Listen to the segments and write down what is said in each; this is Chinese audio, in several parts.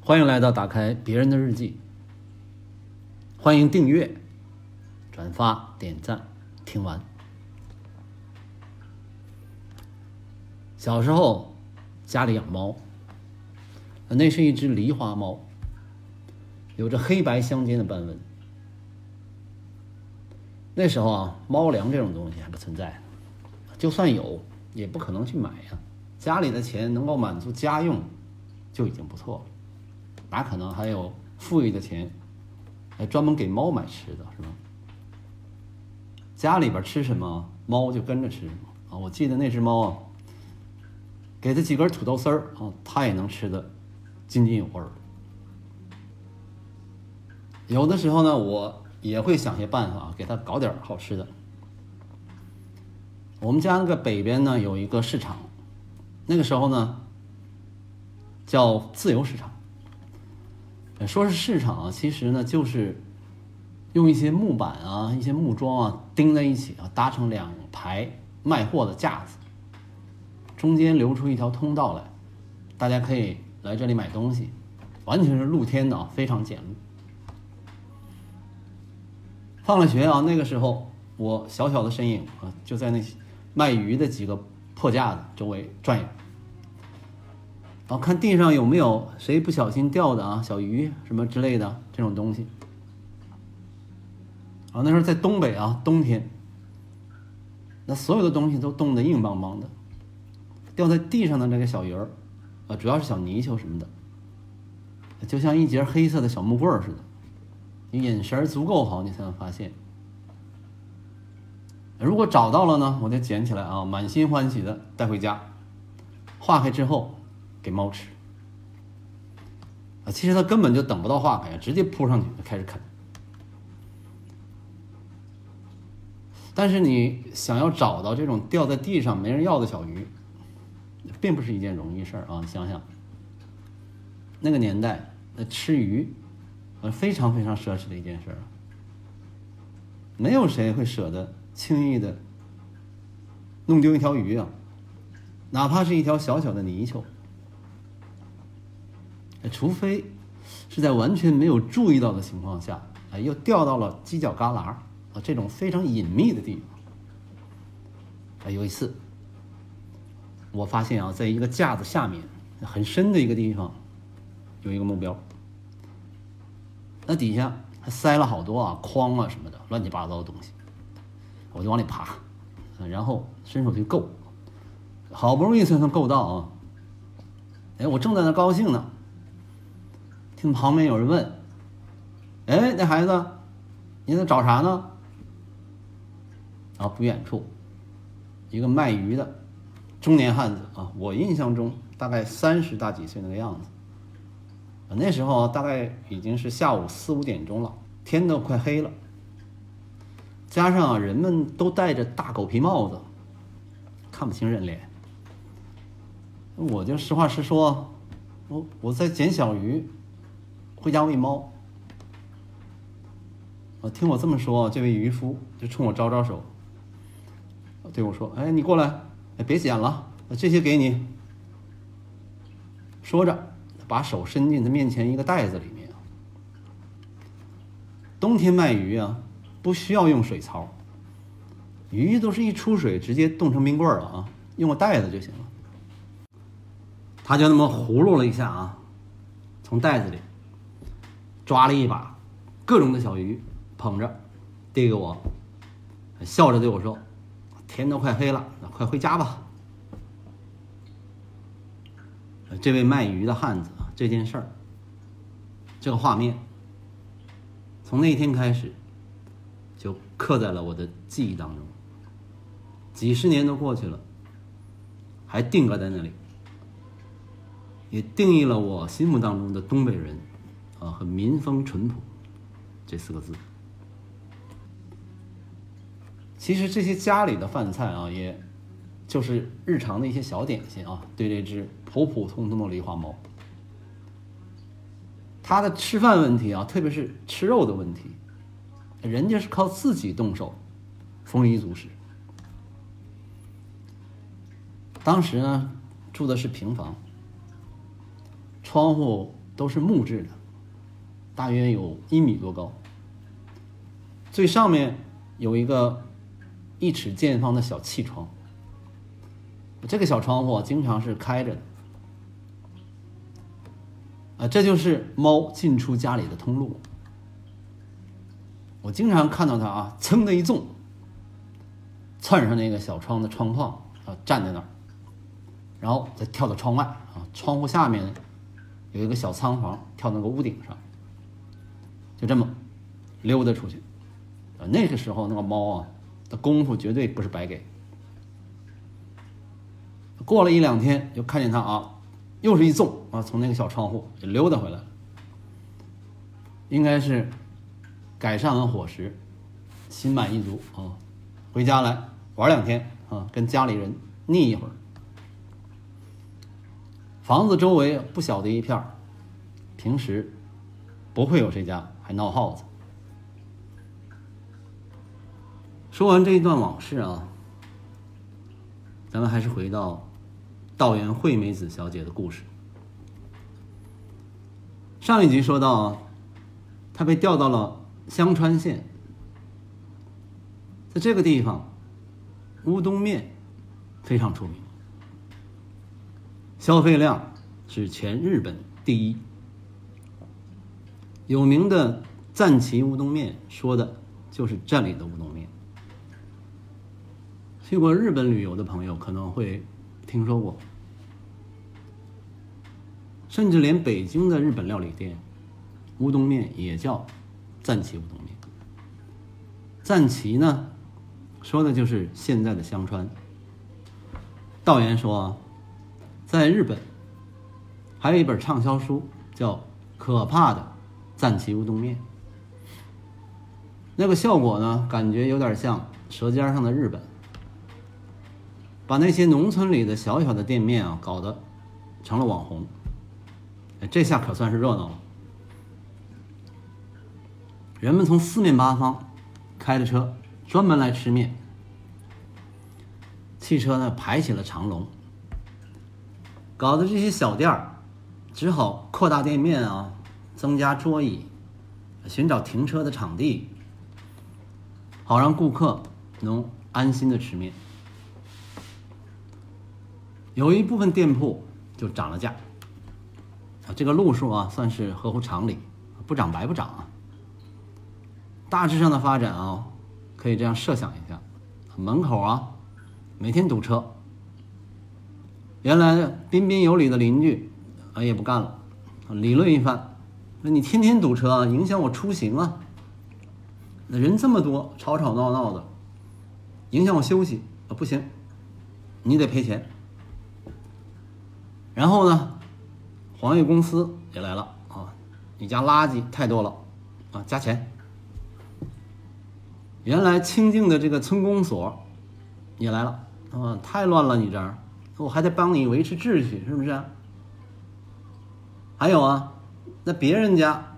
欢迎来到打开别人的日记。欢迎订阅、转发、点赞。听完，小时候家里养猫，那是一只狸花猫，有着黑白相间的斑纹。那时候啊，猫粮这种东西还不存在，就算有，也不可能去买呀。家里的钱能够满足家用，就已经不错了。哪可能还有富裕的钱，还专门给猫买吃的，是吧？家里边吃什么，猫就跟着吃什么啊！我记得那只猫啊，给它几根土豆丝儿啊，它也能吃的津津有味儿。有的时候呢，我也会想些办法给它搞点好吃的。我们家那个北边呢有一个市场，那个时候呢叫自由市场。说是市场啊，其实呢就是用一些木板啊、一些木桩啊钉在一起啊，搭成两排卖货的架子，中间留出一条通道来，大家可以来这里买东西，完全是露天的啊，非常简陋。放了学啊，那个时候我小小的身影啊，就在那些卖鱼的几个破架子周围转悠。然后看地上有没有谁不小心掉的啊，小鱼什么之类的这种东西。啊，那时候在东北啊，冬天，那所有的东西都冻得硬邦邦的，掉在地上的那个小鱼儿，啊，主要是小泥鳅什么的，就像一截黑色的小木棍似的。你眼神足够好，你才能发现。如果找到了呢，我就捡起来啊，满心欢喜的带回家，化开之后。给猫吃啊！其实它根本就等不到化开，直接扑上去就开始啃。但是你想要找到这种掉在地上没人要的小鱼，并不是一件容易事儿啊！想想那个年代，那吃鱼，呃，非常非常奢侈的一件事儿，没有谁会舍得轻易的弄丢一条鱼啊，哪怕是一条小小的泥鳅。除非是在完全没有注意到的情况下，啊，又掉到了犄角旮旯啊这种非常隐秘的地方。啊，有一次，我发现啊，在一个架子下面很深的一个地方，有一个目标。那底下还塞了好多啊筐啊什么的乱七八糟的东西，我就往里爬，然后伸手去够，好不容易才能够到啊。哎，我正在那高兴呢。听旁边有人问：“哎，那孩子，你在找啥呢？”啊，不远处，一个卖鱼的中年汉子啊，我印象中大概三十大几岁那个样子。那时候大概已经是下午四五点钟了，天都快黑了。加上，人们都戴着大狗皮帽子，看不清人脸。我就实话实说，我我在捡小鱼。回家喂猫，啊，听我这么说，这位渔夫就冲我招招手，对我说：“哎，你过来，哎，别捡了，这些给你。”说着，把手伸进他面前一个袋子里面。冬天卖鱼啊，不需要用水槽，鱼都是一出水直接冻成冰棍了啊，用个袋子就行了。他就那么葫芦了一下啊，从袋子里。抓了一把各种的小鱼，捧着递给我，笑着对我说：“天都快黑了，那快回家吧。”这位卖鱼的汉子，这件事儿，这个画面，从那天开始就刻在了我的记忆当中。几十年都过去了，还定格在那里，也定义了我心目当中的东北人。啊，和民风淳朴这四个字，其实这些家里的饭菜啊，也就是日常的一些小点心啊。对这只普普通通的狸花猫，它的吃饭问题啊，特别是吃肉的问题，人家是靠自己动手，丰衣足食。当时呢，住的是平房，窗户。都是木质的，大约有一米多高。最上面有一个一尺见方的小气窗，这个小窗户经常是开着的。啊，这就是猫进出家里的通路。我经常看到它啊，噌的一纵，窜上那个小窗的窗框啊，站在那儿，然后再跳到窗外啊，窗户下面有一个小仓房，跳那个屋顶上，就这么溜达出去。啊，那个时候那个猫啊的功夫绝对不是白给。过了一两天，就看见它啊。又是一纵啊，从那个小窗户就溜达回来了。应该是改善完伙食，心满意足啊，回家来玩两天啊，跟家里人腻一会儿。房子周围不小的一片平时不会有谁家还闹耗子。说完这一段往事啊，咱们还是回到。道元惠美子小姐的故事。上一集说到，她被调到了香川县，在这个地方，乌冬面非常出名，消费量是全日本第一。有名的赞岐乌冬面说的就是这里的乌冬面。去过日本旅游的朋友可能会。听说过，甚至连北京的日本料理店，乌冬面也叫赞岐乌冬面。赞岐呢，说的就是现在的香川。道元说，在日本还有一本畅销书叫《可怕的赞岐乌冬面》，那个效果呢，感觉有点像《舌尖上的日本》。把那些农村里的小小的店面啊，搞得成了网红，这下可算是热闹了。人们从四面八方开着车专门来吃面，汽车呢排起了长龙，搞得这些小店儿只好扩大店面啊，增加桌椅，寻找停车的场地，好让顾客能安心的吃面。有一部分店铺就涨了价，啊，这个路数啊算是合乎常理，不涨白不涨啊。大致上的发展啊，可以这样设想一下：门口啊，每天堵车。原来彬彬有礼的邻居啊也不干了，理论一番，那你天天堵车啊，影响我出行啊。那人这么多，吵吵闹闹的，影响我休息啊，不行，你得赔钱。然后呢，黄页公司也来了啊！你家垃圾太多了啊，加钱。原来清静的这个村公所也来了啊，太乱了，你这儿我还得帮你维持秩序，是不是？还有啊，那别人家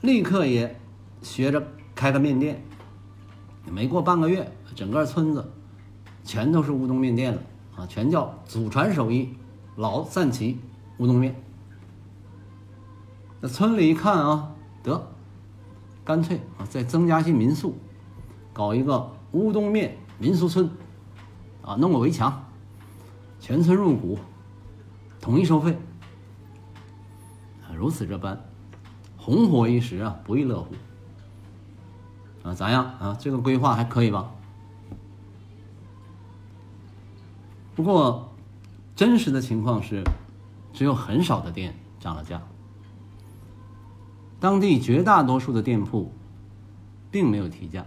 立刻也学着开个面店，没过半个月，整个村子全都是乌冬面店了啊，全叫祖传手艺。老赞岐乌冬面，那村里一看啊，得，干脆啊再增加些民宿，搞一个乌冬面民俗村，啊弄个围墙，全村入股，统一收费，如此这般，红火一时啊，不亦乐乎，啊咋样啊？这个规划还可以吧？不过。真实的情况是，只有很少的店涨了价，当地绝大多数的店铺并没有提价，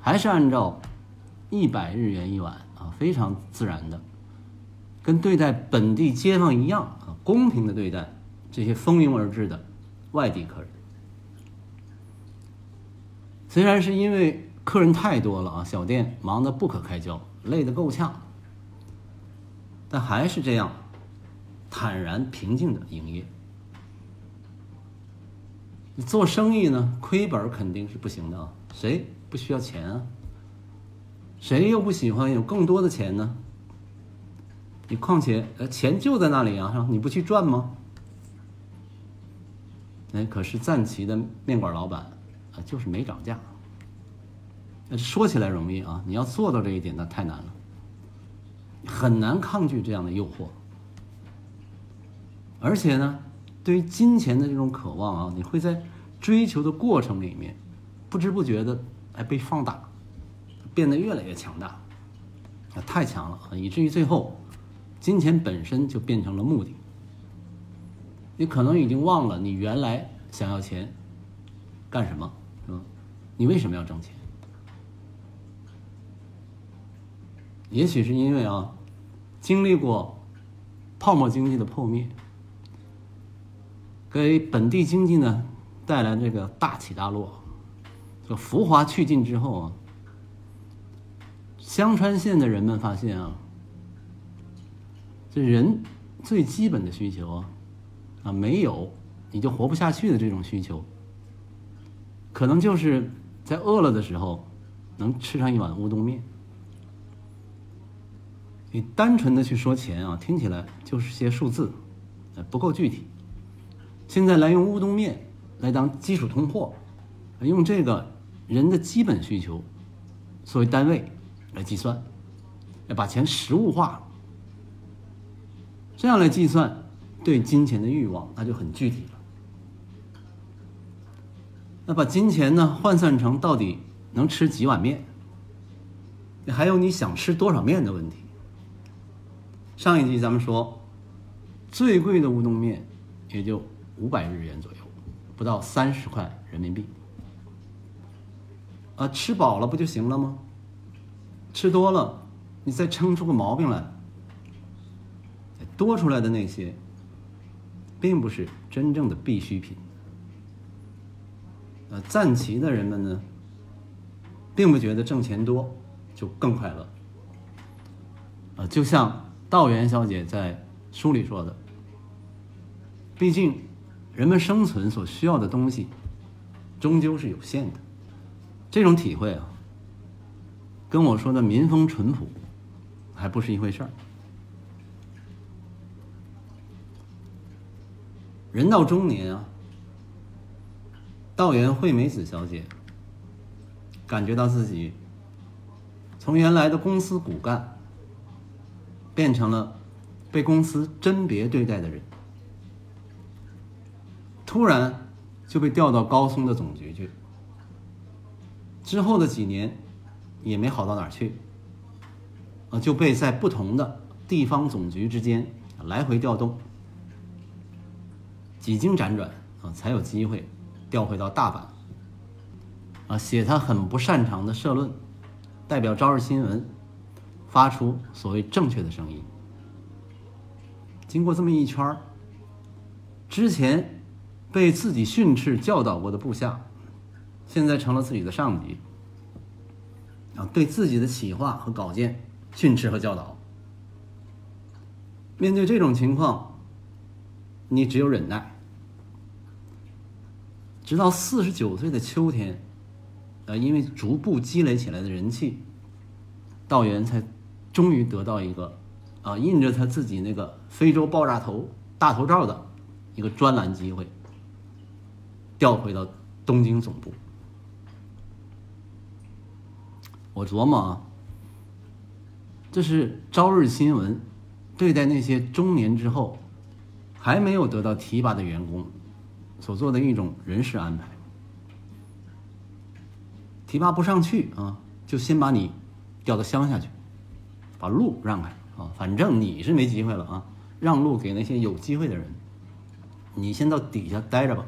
还是按照一百日元一碗啊，非常自然的，跟对待本地街坊一样啊，公平的对待这些蜂拥而至的外地客人。虽然是因为客人太多了啊，小店忙得不可开交，累得够呛。但还是这样，坦然平静的营业。你做生意呢，亏本肯定是不行的啊！谁不需要钱啊？谁又不喜欢有更多的钱呢？你况且呃，钱就在那里啊，你不去赚吗？哎，可是赞岐的面馆老板啊，就是没涨价。那说起来容易啊，你要做到这一点，那太难了，很难抗拒这样的诱惑。而且呢，对于金钱的这种渴望啊，你会在追求的过程里面，不知不觉的哎被放大，变得越来越强大，啊，太强了，以至于最后，金钱本身就变成了目的。你可能已经忘了你原来想要钱干什么，是吧？你为什么要挣钱？也许是因为啊，经历过泡沫经济的破灭，给本地经济呢带来这个大起大落，这浮华去尽之后啊，香川县的人们发现啊，这人最基本的需求啊，啊没有你就活不下去的这种需求，可能就是在饿了的时候能吃上一碗乌冬面。你单纯的去说钱啊，听起来就是些数字，呃，不够具体。现在来用乌冬面来当基础通货，用这个人的基本需求作为单位来计算，要把钱实物化，这样来计算对金钱的欲望，那就很具体了。那把金钱呢换算成到底能吃几碗面，还有你想吃多少面的问题。上一集咱们说，最贵的乌冬面也就五百日元左右，不到三十块人民币。啊，吃饱了不就行了吗？吃多了，你再撑出个毛病来，多出来的那些，并不是真正的必需品。呃，赞齐的人们呢，并不觉得挣钱多就更快乐。啊，就像。道元小姐在书里说的：“毕竟，人们生存所需要的东西，终究是有限的。这种体会啊，跟我说的民风淳朴，还不是一回事儿。人到中年啊，道元惠美子小姐感觉到自己从原来的公司骨干。”变成了被公司甄别对待的人，突然就被调到高松的总局去。之后的几年也没好到哪儿去，啊，就被在不同的地方总局之间来回调动，几经辗转啊，才有机会调回到大阪，啊，写他很不擅长的社论，代表朝日新闻。发出所谓正确的声音。经过这么一圈儿，之前被自己训斥教导过的部下，现在成了自己的上级，啊，对自己的企划和稿件训斥和教导。面对这种情况，你只有忍耐。直到四十九岁的秋天，呃，因为逐步积累起来的人气，道元才。终于得到一个，啊，印着他自己那个非洲爆炸头大头照的一个专栏机会，调回到东京总部。我琢磨啊，这是朝日新闻对待那些中年之后还没有得到提拔的员工所做的一种人事安排。提拔不上去啊，就先把你调到乡下去。把路让开啊！反正你是没机会了啊，让路给那些有机会的人。你先到底下待着吧。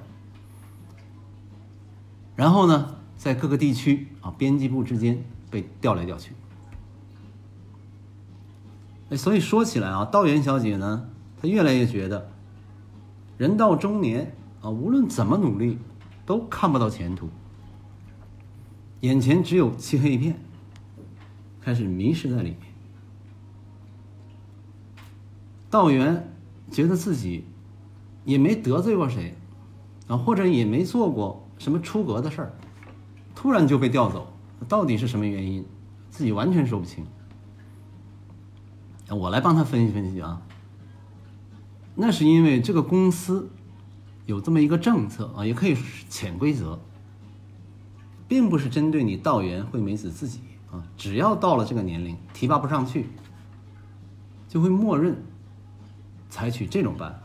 然后呢，在各个地区啊，编辑部之间被调来调去。哎，所以说起来啊，道元小姐呢，她越来越觉得，人到中年啊，无论怎么努力，都看不到前途，眼前只有漆黑一片，开始迷失在里面。道元觉得自己也没得罪过谁啊，或者也没做过什么出格的事儿，突然就被调走，到底是什么原因？自己完全说不清。我来帮他分析分析啊。那是因为这个公司有这么一个政策啊，也可以是潜规则，并不是针对你道元惠美子自己啊，只要到了这个年龄提拔不上去，就会默认采取这种办法，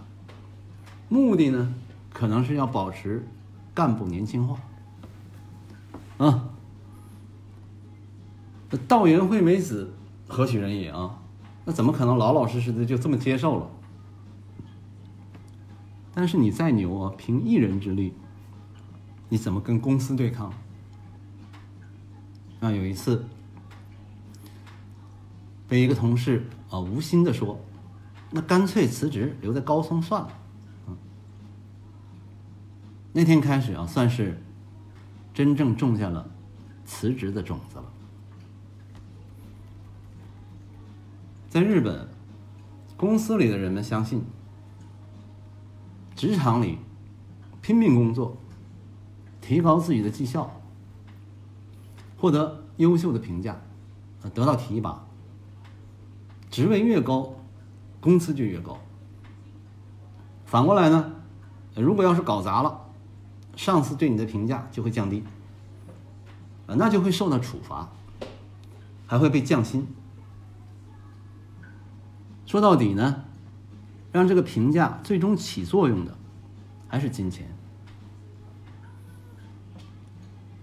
目的呢，可能是要保持干部年轻化啊。道元惠美子何许人也啊？那怎么可能老老实实的就这么接受了？但是你再牛啊，凭一人之力，你怎么跟公司对抗？啊，有一次被一个同事啊无心的说：“那干脆辞职，留在高松算了。”，那天开始啊，算是真正种下了辞职的种子了。在日本，公司里的人们相信。职场里拼命工作，提高自己的绩效，获得优秀的评价，得到提拔，职位越高，工资就越高。反过来呢，如果要是搞砸了，上司对你的评价就会降低，啊，那就会受到处罚，还会被降薪。说到底呢？让这个评价最终起作用的，还是金钱。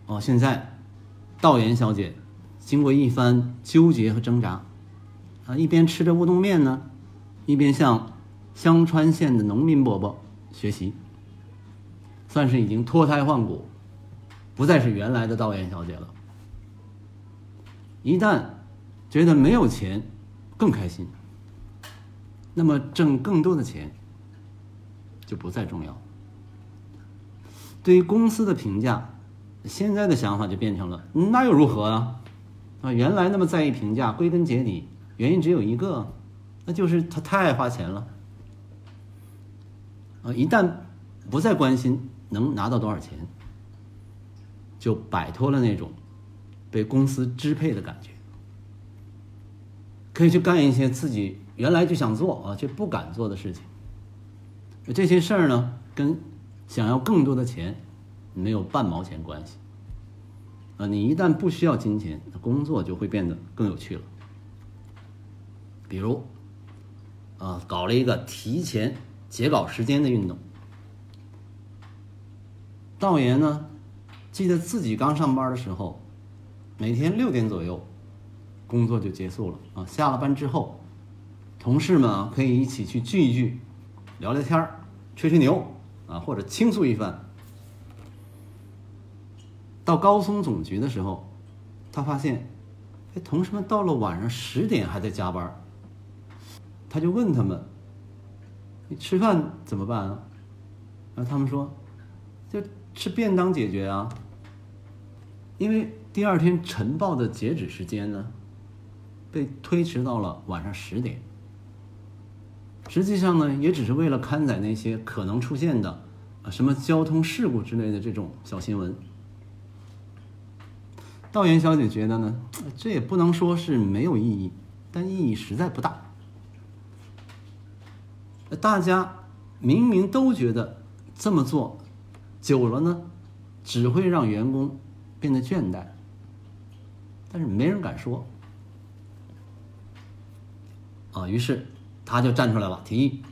哦，现在，道妍小姐经过一番纠结和挣扎，啊，一边吃着乌冬面呢，一边向香川县的农民伯伯学习，算是已经脱胎换骨，不再是原来的道妍小姐了。一旦觉得没有钱，更开心。那么挣更多的钱就不再重要。对于公司的评价，现在的想法就变成了那又如何啊？啊，原来那么在意评价，归根结底原因只有一个，那就是他太爱花钱了。啊，一旦不再关心能拿到多少钱，就摆脱了那种被公司支配的感觉，可以去干一些自己。原来就想做啊，却不敢做的事情。这些事儿呢，跟想要更多的钱没有半毛钱关系。啊，你一旦不需要金钱，工作就会变得更有趣了。比如，啊，搞了一个提前截稿时间的运动。道爷呢，记得自己刚上班的时候，每天六点左右，工作就结束了啊，下了班之后。同事们啊，可以一起去聚一聚，聊聊天儿，吹吹牛啊，或者倾诉一番。到高松总局的时候，他发现，哎，同事们到了晚上十点还在加班他就问他们：“你吃饭怎么办啊？”然后他们说：“就吃便当解决啊。”因为第二天晨报的截止时间呢，被推迟到了晚上十点。实际上呢，也只是为了刊载那些可能出现的啊什么交通事故之类的这种小新闻。道元小姐觉得呢，这也不能说是没有意义，但意义实在不大。大家明明都觉得这么做久了呢，只会让员工变得倦怠，但是没人敢说。啊，于是。他就站出来了，提议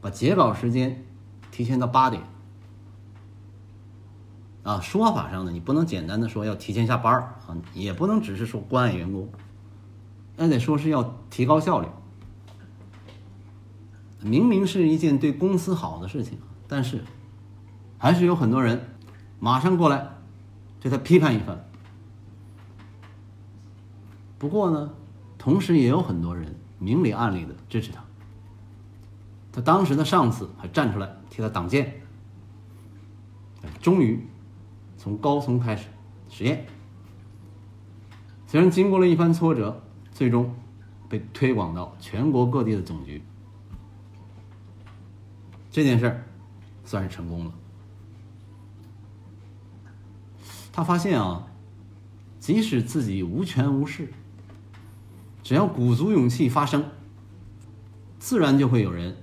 把截稿时间提前到八点。啊，说法上呢，你不能简单的说要提前下班啊，也不能只是说关爱员工，那得说是要提高效率。明明是一件对公司好的事情，但是还是有很多人马上过来对他批判一番。不过呢，同时也有很多人。明里暗里的支持他，他当时的上司还站出来替他挡箭。终于从高松开始实验，虽然经过了一番挫折，最终被推广到全国各地的总局。这件事儿算是成功了。他发现啊，即使自己无权无势。只要鼓足勇气发声，自然就会有人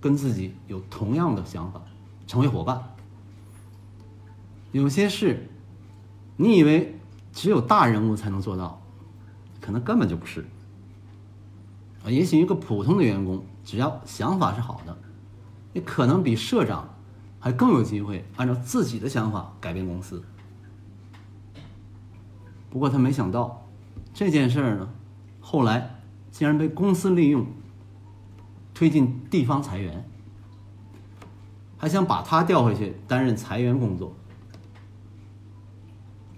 跟自己有同样的想法，成为伙伴。有些事，你以为只有大人物才能做到，可能根本就不是。啊，也许一个普通的员工，只要想法是好的，也可能比社长还更有机会按照自己的想法改变公司。不过他没想到，这件事儿呢，后来竟然被公司利用，推进地方裁员，还想把他调回去担任裁员工作。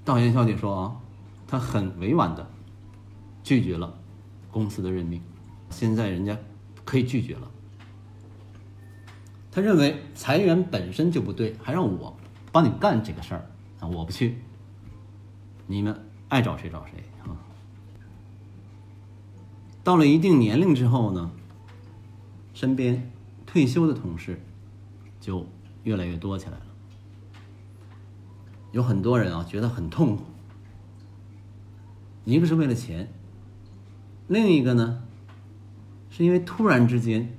道元小姐说啊，她很委婉的拒绝了公司的任命。现在人家可以拒绝了。他认为裁员本身就不对，还让我帮你干这个事儿啊！我不去，你们爱找谁找谁啊！到了一定年龄之后呢，身边退休的同事就越来越多起来了。有很多人啊，觉得很痛苦。一个是为了钱，另一个呢？是因为突然之间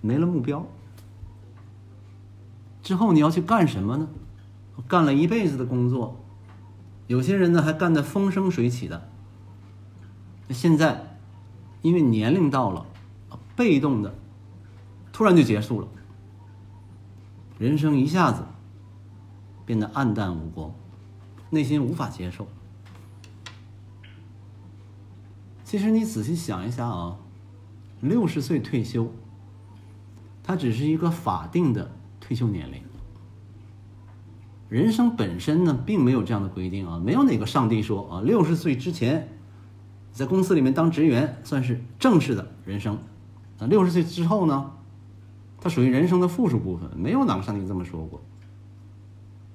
没了目标，之后你要去干什么呢？干了一辈子的工作，有些人呢还干得风生水起的。那现在因为年龄到了，被动的突然就结束了，人生一下子变得暗淡无光，内心无法接受。其实你仔细想一想啊。六十岁退休，它只是一个法定的退休年龄。人生本身呢，并没有这样的规定啊，没有哪个上帝说啊，六十岁之前在公司里面当职员算是正式的人生，啊，六十岁之后呢，它属于人生的附属部分，没有哪个上帝这么说过。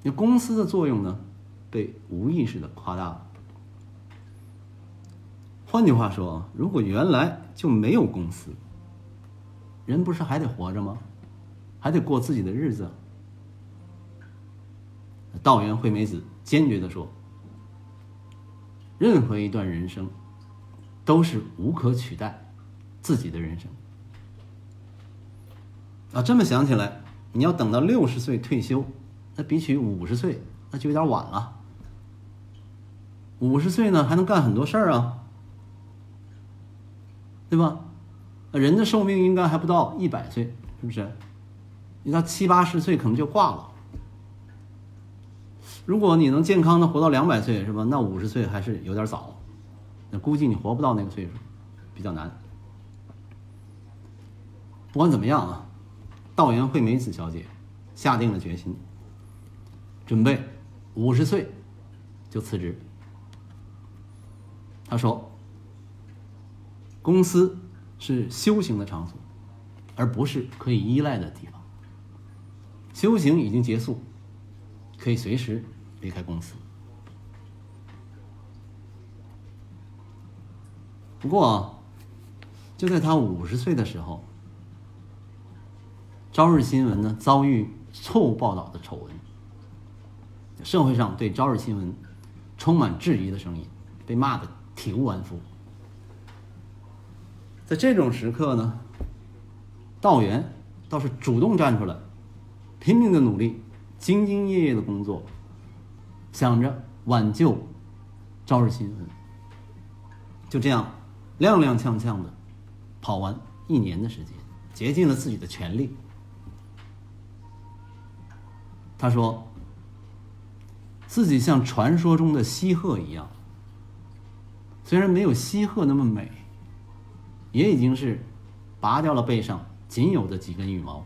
那公司的作用呢，被无意识的夸大了。换句话说，如果原来就没有公司，人不是还得活着吗？还得过自己的日子。道元惠美子坚决的说：“任何一段人生都是无可取代自己的人生。”啊，这么想起来，你要等到六十岁退休，那比起五十岁，那就有点晚了。五十岁呢，还能干很多事儿啊。对吧？人的寿命应该还不到一百岁，是不是？你到七八十岁可能就挂了。如果你能健康的活到两百岁，是吧？那五十岁还是有点早，那估计你活不到那个岁数，比较难。不管怎么样啊，道元惠美子小姐下定了决心，准备五十岁就辞职。她说。公司是修行的场所，而不是可以依赖的地方。修行已经结束，可以随时离开公司。不过，就在他五十岁的时候，《朝日新闻》呢遭遇错误报道的丑闻，社会上对《朝日新闻》充满质疑的声音，被骂的体无完肤。在这种时刻呢，道元倒是主动站出来，拼命的努力，兢兢业业的工作，想着挽救朝日新闻。就这样，踉踉跄跄的跑完一年的时间，竭尽了自己的全力。他说，自己像传说中的西鹤一样，虽然没有西鹤那么美。也已经是拔掉了背上仅有的几根羽毛，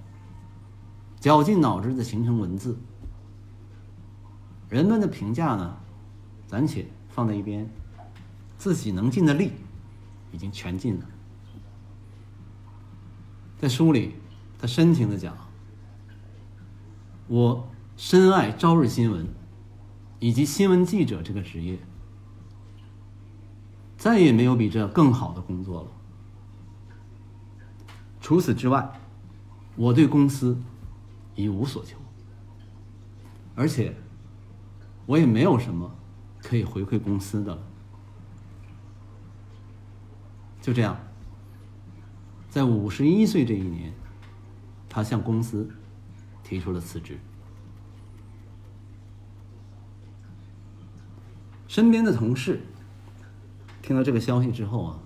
绞尽脑汁的形成文字。人们的评价呢，暂且放在一边，自己能尽的力已经全尽了。在书里，他深情的讲：“我深爱朝日新闻以及新闻记者这个职业，再也没有比这更好的工作了。”除此之外，我对公司一无所求，而且我也没有什么可以回馈公司的了。就这样，在五十一岁这一年，他向公司提出了辞职。身边的同事听到这个消息之后啊，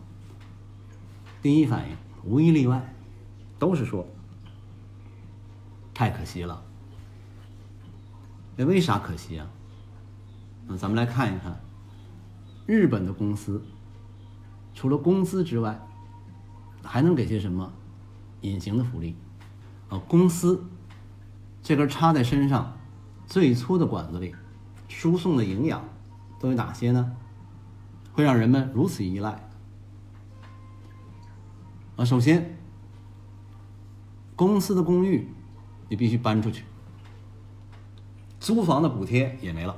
第一反应无一例外都是说：“太可惜了。”那为啥可惜啊？那咱们来看一看，日本的公司除了工资之外，还能给些什么隐形的福利？啊，公司这根插在身上最粗的管子里输送的营养都有哪些呢？会让人们如此依赖？啊，首先，公司的公寓你必须搬出去，租房的补贴也没了。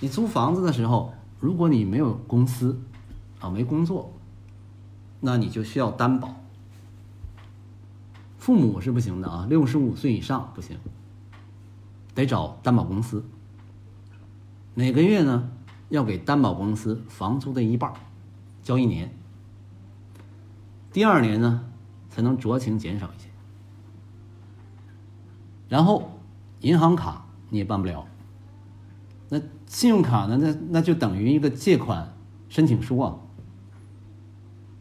你租房子的时候，如果你没有公司，啊，没工作，那你就需要担保。父母是不行的啊，六十五岁以上不行，得找担保公司。每个月呢，要给担保公司房租的一半，交一年。第二年呢，才能酌情减少一些。然后，银行卡你也办不了。那信用卡呢？那那就等于一个借款申请书啊。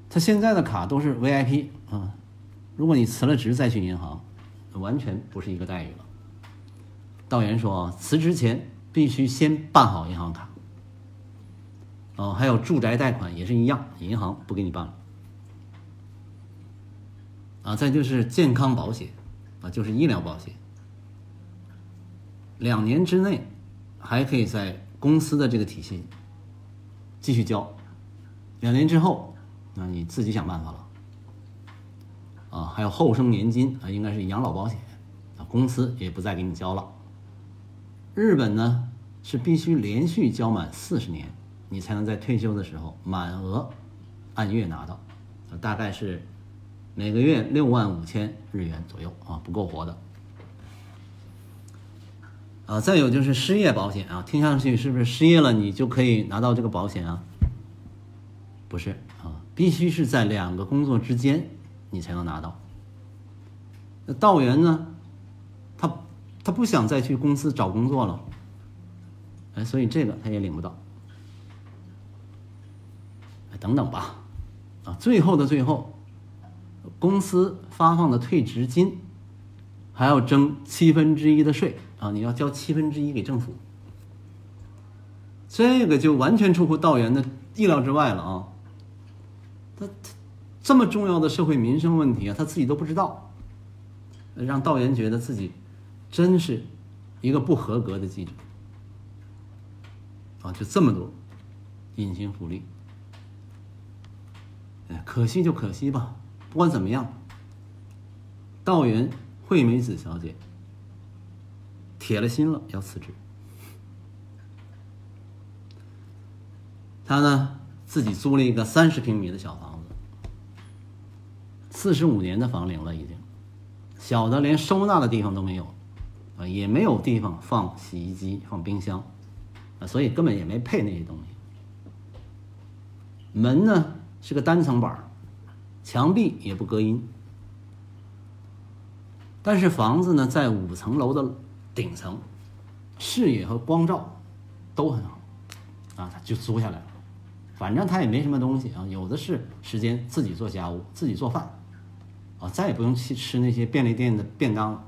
他现在的卡都是 VIP 啊。如果你辞了职再去银行，完全不是一个待遇了。道员说啊，辞职前必须先办好银行卡。哦，还有住宅贷款也是一样，银行不给你办了。啊，再就是健康保险，啊，就是医疗保险，两年之内还可以在公司的这个体系继续交，两年之后，那你自己想办法了。啊，还有后生年金啊，应该是养老保险，啊，公司也不再给你交了。日本呢是必须连续交满四十年，你才能在退休的时候满额按月拿到，大概是每个月六万五千日元左右啊，不够活的。啊，再有就是失业保险啊，听上去是不是失业了你就可以拿到这个保险啊？不是啊，必须是在两个工作之间。你才能拿到。那道员呢？他他不想再去公司找工作了，哎，所以这个他也领不到。哎，等等吧，啊，最后的最后，公司发放的退职金还要征七分之一的税啊！你要交七分之一给政府，这个就完全出乎道员的意料之外了啊！他他。这么重要的社会民生问题啊，他自己都不知道，让道员觉得自己真是一个不合格的记者啊！就这么多隐形福利，哎，可惜就可惜吧。不管怎么样，道员惠美子小姐铁了心了要辞职，他呢自己租了一个三十平米的小房子。四十五年的房龄了，已经小的连收纳的地方都没有，啊，也没有地方放洗衣机、放冰箱，啊，所以根本也没配那些东西。门呢是个单层板，墙壁也不隔音，但是房子呢在五层楼的顶层，视野和光照都很好，啊，他就租下来了。反正他也没什么东西啊，有的是时间自己做家务、自己做饭。啊，再也不用去吃那些便利店的便当了。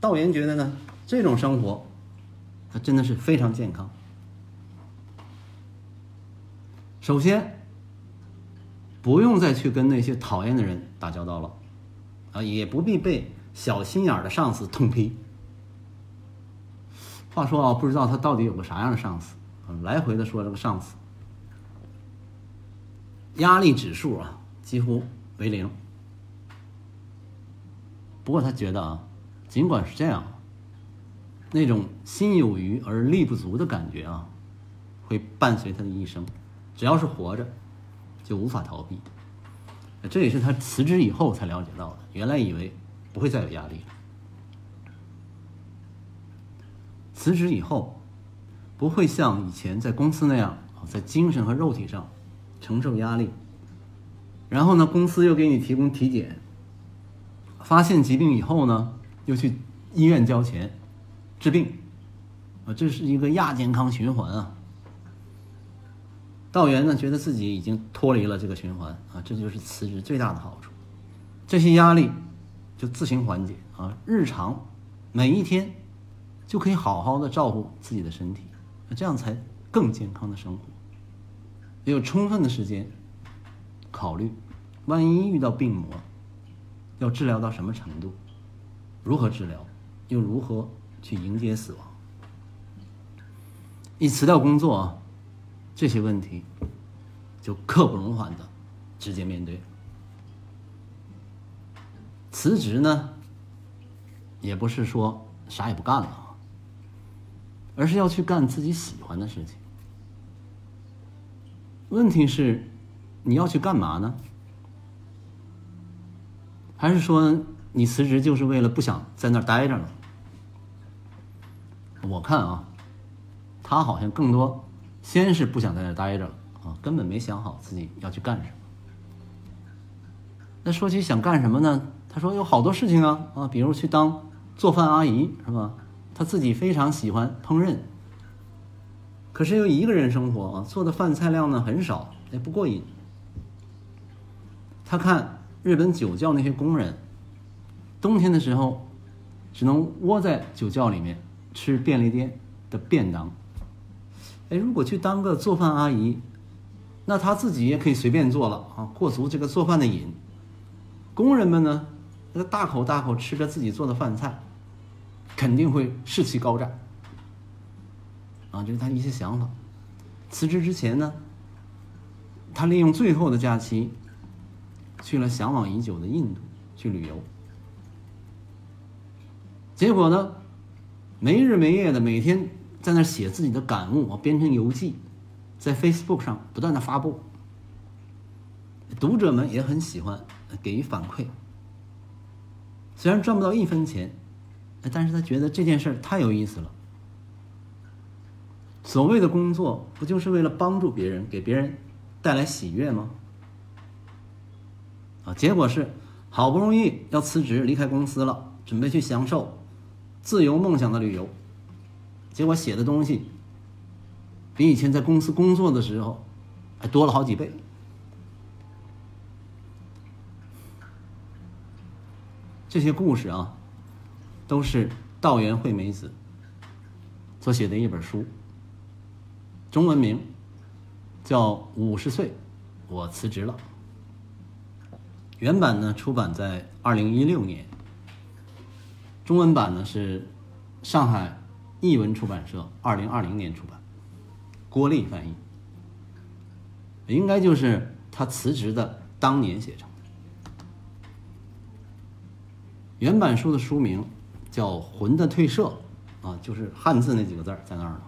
道员觉得呢，这种生活，他真的是非常健康。首先，不用再去跟那些讨厌的人打交道了，啊，也不必被小心眼的上司痛批。话说啊，不知道他到底有个啥样的上司，来回的说这个上司，压力指数啊，几乎。为零。不过他觉得啊，尽管是这样，那种心有余而力不足的感觉啊，会伴随他的一生。只要是活着，就无法逃避。这也是他辞职以后才了解到的。原来以为不会再有压力了，辞职以后不会像以前在公司那样在精神和肉体上承受压力。然后呢，公司又给你提供体检，发现疾病以后呢，又去医院交钱治病，啊，这是一个亚健康循环啊。道元呢，觉得自己已经脱离了这个循环啊，这就是辞职最大的好处。这些压力就自行缓解啊，日常每一天就可以好好的照顾自己的身体，这样才更健康的生活，也有充分的时间考虑，万一遇到病魔。要治疗到什么程度？如何治疗？又如何去迎接死亡？一辞掉工作，这些问题就刻不容缓的直接面对。辞职呢，也不是说啥也不干了，而是要去干自己喜欢的事情。问题是，你要去干嘛呢？还是说你辞职就是为了不想在那儿待着了？我看啊，他好像更多先是不想在那儿待着了啊，根本没想好自己要去干什么。那说起想干什么呢？他说有好多事情啊啊，比如去当做饭阿姨是吧？他自己非常喜欢烹饪，可是又一个人生活啊，做的饭菜量呢很少，也不过瘾。他看。日本酒窖那些工人，冬天的时候只能窝在酒窖里面吃便利店的便当。哎，如果去当个做饭阿姨，那他自己也可以随便做了啊，过足这个做饭的瘾。工人们呢，他大口大口吃着自己做的饭菜，肯定会士气高涨。啊，这是他一些想法。辞职之前呢，他利用最后的假期。去了向往已久的印度去旅游，结果呢，没日没夜的每天在那写自己的感悟，编成游记，在 Facebook 上不断的发布，读者们也很喜欢，给予反馈。虽然赚不到一分钱，但是他觉得这件事太有意思了。所谓的工作，不就是为了帮助别人，给别人带来喜悦吗？啊，结果是好不容易要辞职离开公司了，准备去享受自由梦想的旅游，结果写的东西比以前在公司工作的时候还多了好几倍。这些故事啊，都是道元惠美子所写的一本书，中文名叫《五十岁，我辞职了》。原版呢出版在二零一六年，中文版呢是上海译文出版社二零二零年出版，郭丽翻译，应该就是他辞职的当年写成的。原版书的书名叫《魂的褪色》，啊，就是汉字那几个字儿在那儿呢。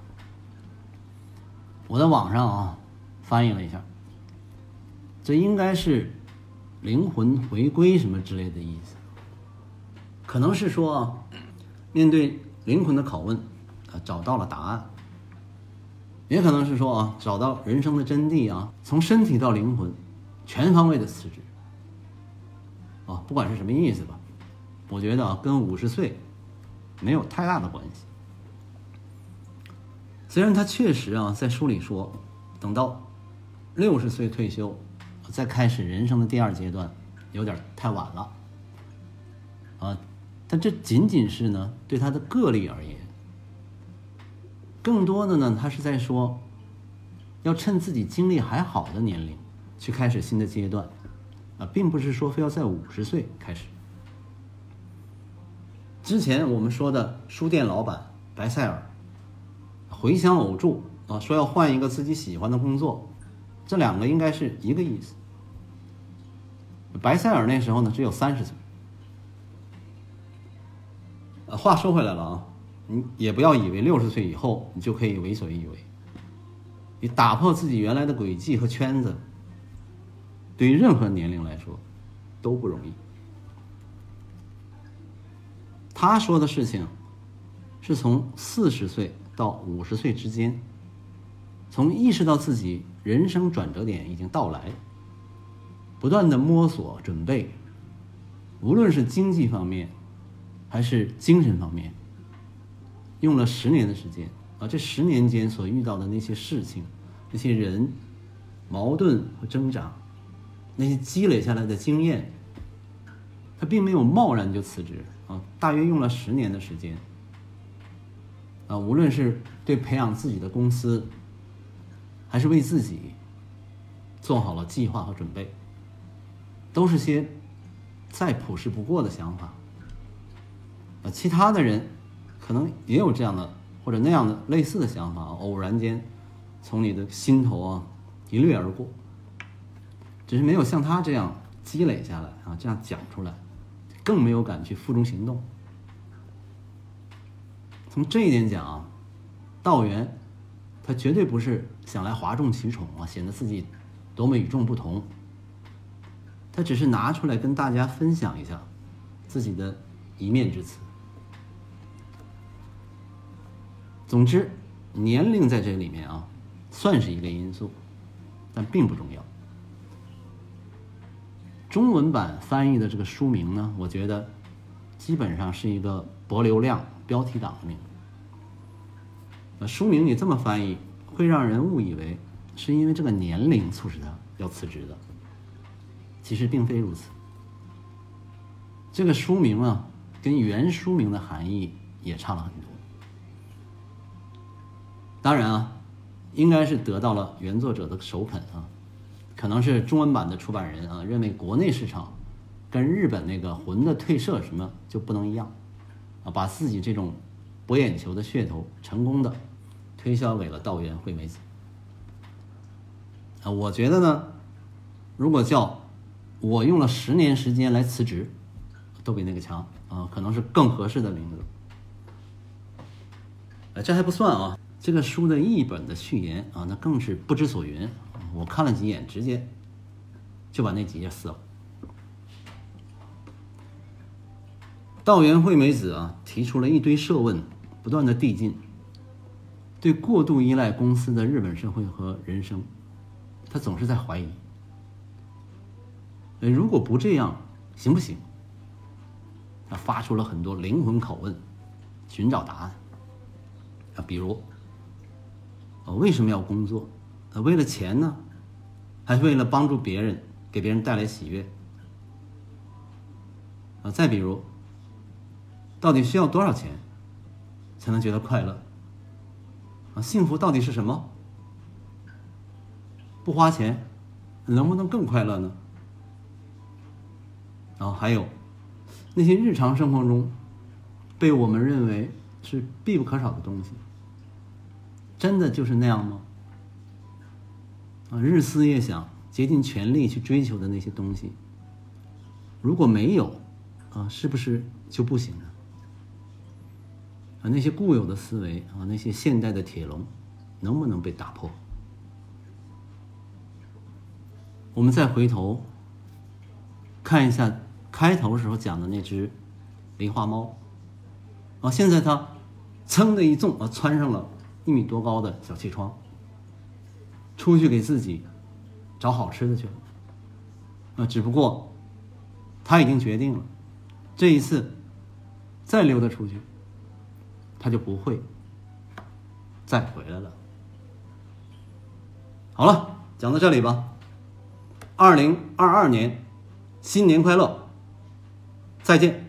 我在网上啊翻译了一下，这应该是。灵魂回归什么之类的意思，可能是说，面对灵魂的拷问，啊找到了答案，也可能是说啊找到人生的真谛啊，从身体到灵魂，全方位的辞职，啊不管是什么意思吧，我觉得啊跟五十岁没有太大的关系。虽然他确实啊在书里说，等到六十岁退休。再开始人生的第二阶段，有点太晚了，啊，但这仅仅是呢对他的个例而言，更多的呢他是在说，要趁自己精力还好的年龄去开始新的阶段，啊，并不是说非要在五十岁开始。之前我们说的书店老板白塞尔，回乡偶住啊，说要换一个自己喜欢的工作，这两个应该是一个意思。白塞尔那时候呢，只有三十岁。话说回来了啊，你也不要以为六十岁以后你就可以为所欲为。你打破自己原来的轨迹和圈子，对于任何年龄来说都不容易。他说的事情是从四十岁到五十岁之间，从意识到自己人生转折点已经到来。不断的摸索准备，无论是经济方面，还是精神方面，用了十年的时间啊，这十年间所遇到的那些事情、那些人、矛盾和挣扎，那些积累下来的经验，他并没有贸然就辞职啊，大约用了十年的时间。啊，无论是对培养自己的公司，还是为自己做好了计划和准备，都是些。再朴实不过的想法，啊，其他的人可能也有这样的或者那样的类似的想法，偶然间从你的心头啊一掠而过，只是没有像他这样积累下来啊，这样讲出来，更没有敢去付诸行动。从这一点讲啊，道元他绝对不是想来哗众取宠啊，显得自己多么与众不同。他只是拿出来跟大家分享一下自己的一面之词。总之，年龄在这里面啊，算是一个因素，但并不重要。中文版翻译的这个书名呢，我觉得基本上是一个博流量、标题党的名。书名你这么翻译，会让人误以为是因为这个年龄促使他要辞职的。其实并非如此。这个书名啊，跟原书名的含义也差了很多。当然啊，应该是得到了原作者的首肯啊，可能是中文版的出版人啊认为国内市场跟日本那个魂的褪色什么就不能一样啊，把自己这种博眼球的噱头成功的推销给了道元惠美子啊。我觉得呢，如果叫。我用了十年时间来辞职，都比那个强啊，可能是更合适的名字。这还不算啊，这个书的译本的序言啊，那更是不知所云。我看了几眼，直接就把那几页撕了。道元惠美子啊，提出了一堆设问，不断的递进，对过度依赖公司的日本社会和人生，他总是在怀疑。如果不这样，行不行？他发出了很多灵魂拷问，寻找答案。啊，比如，我为什么要工作？啊，为了钱呢，还是为了帮助别人，给别人带来喜悦？啊，再比如，到底需要多少钱才能觉得快乐？啊，幸福到底是什么？不花钱，能不能更快乐呢？然后还有那些日常生活中被我们认为是必不可少的东西，真的就是那样吗？啊，日思夜想、竭尽全力去追求的那些东西，如果没有，啊，是不是就不行了？啊，那些固有的思维啊，那些现代的铁笼，能不能被打破？我们再回头看一下。开头时候讲的那只狸花猫，啊，现在它噌的一纵啊，窜上了一米多高的小气窗，出去给自己找好吃的去了。啊，只不过他已经决定了，这一次再溜达出去，他就不会再回来了。好了，讲到这里吧。二零二二年，新年快乐！再见。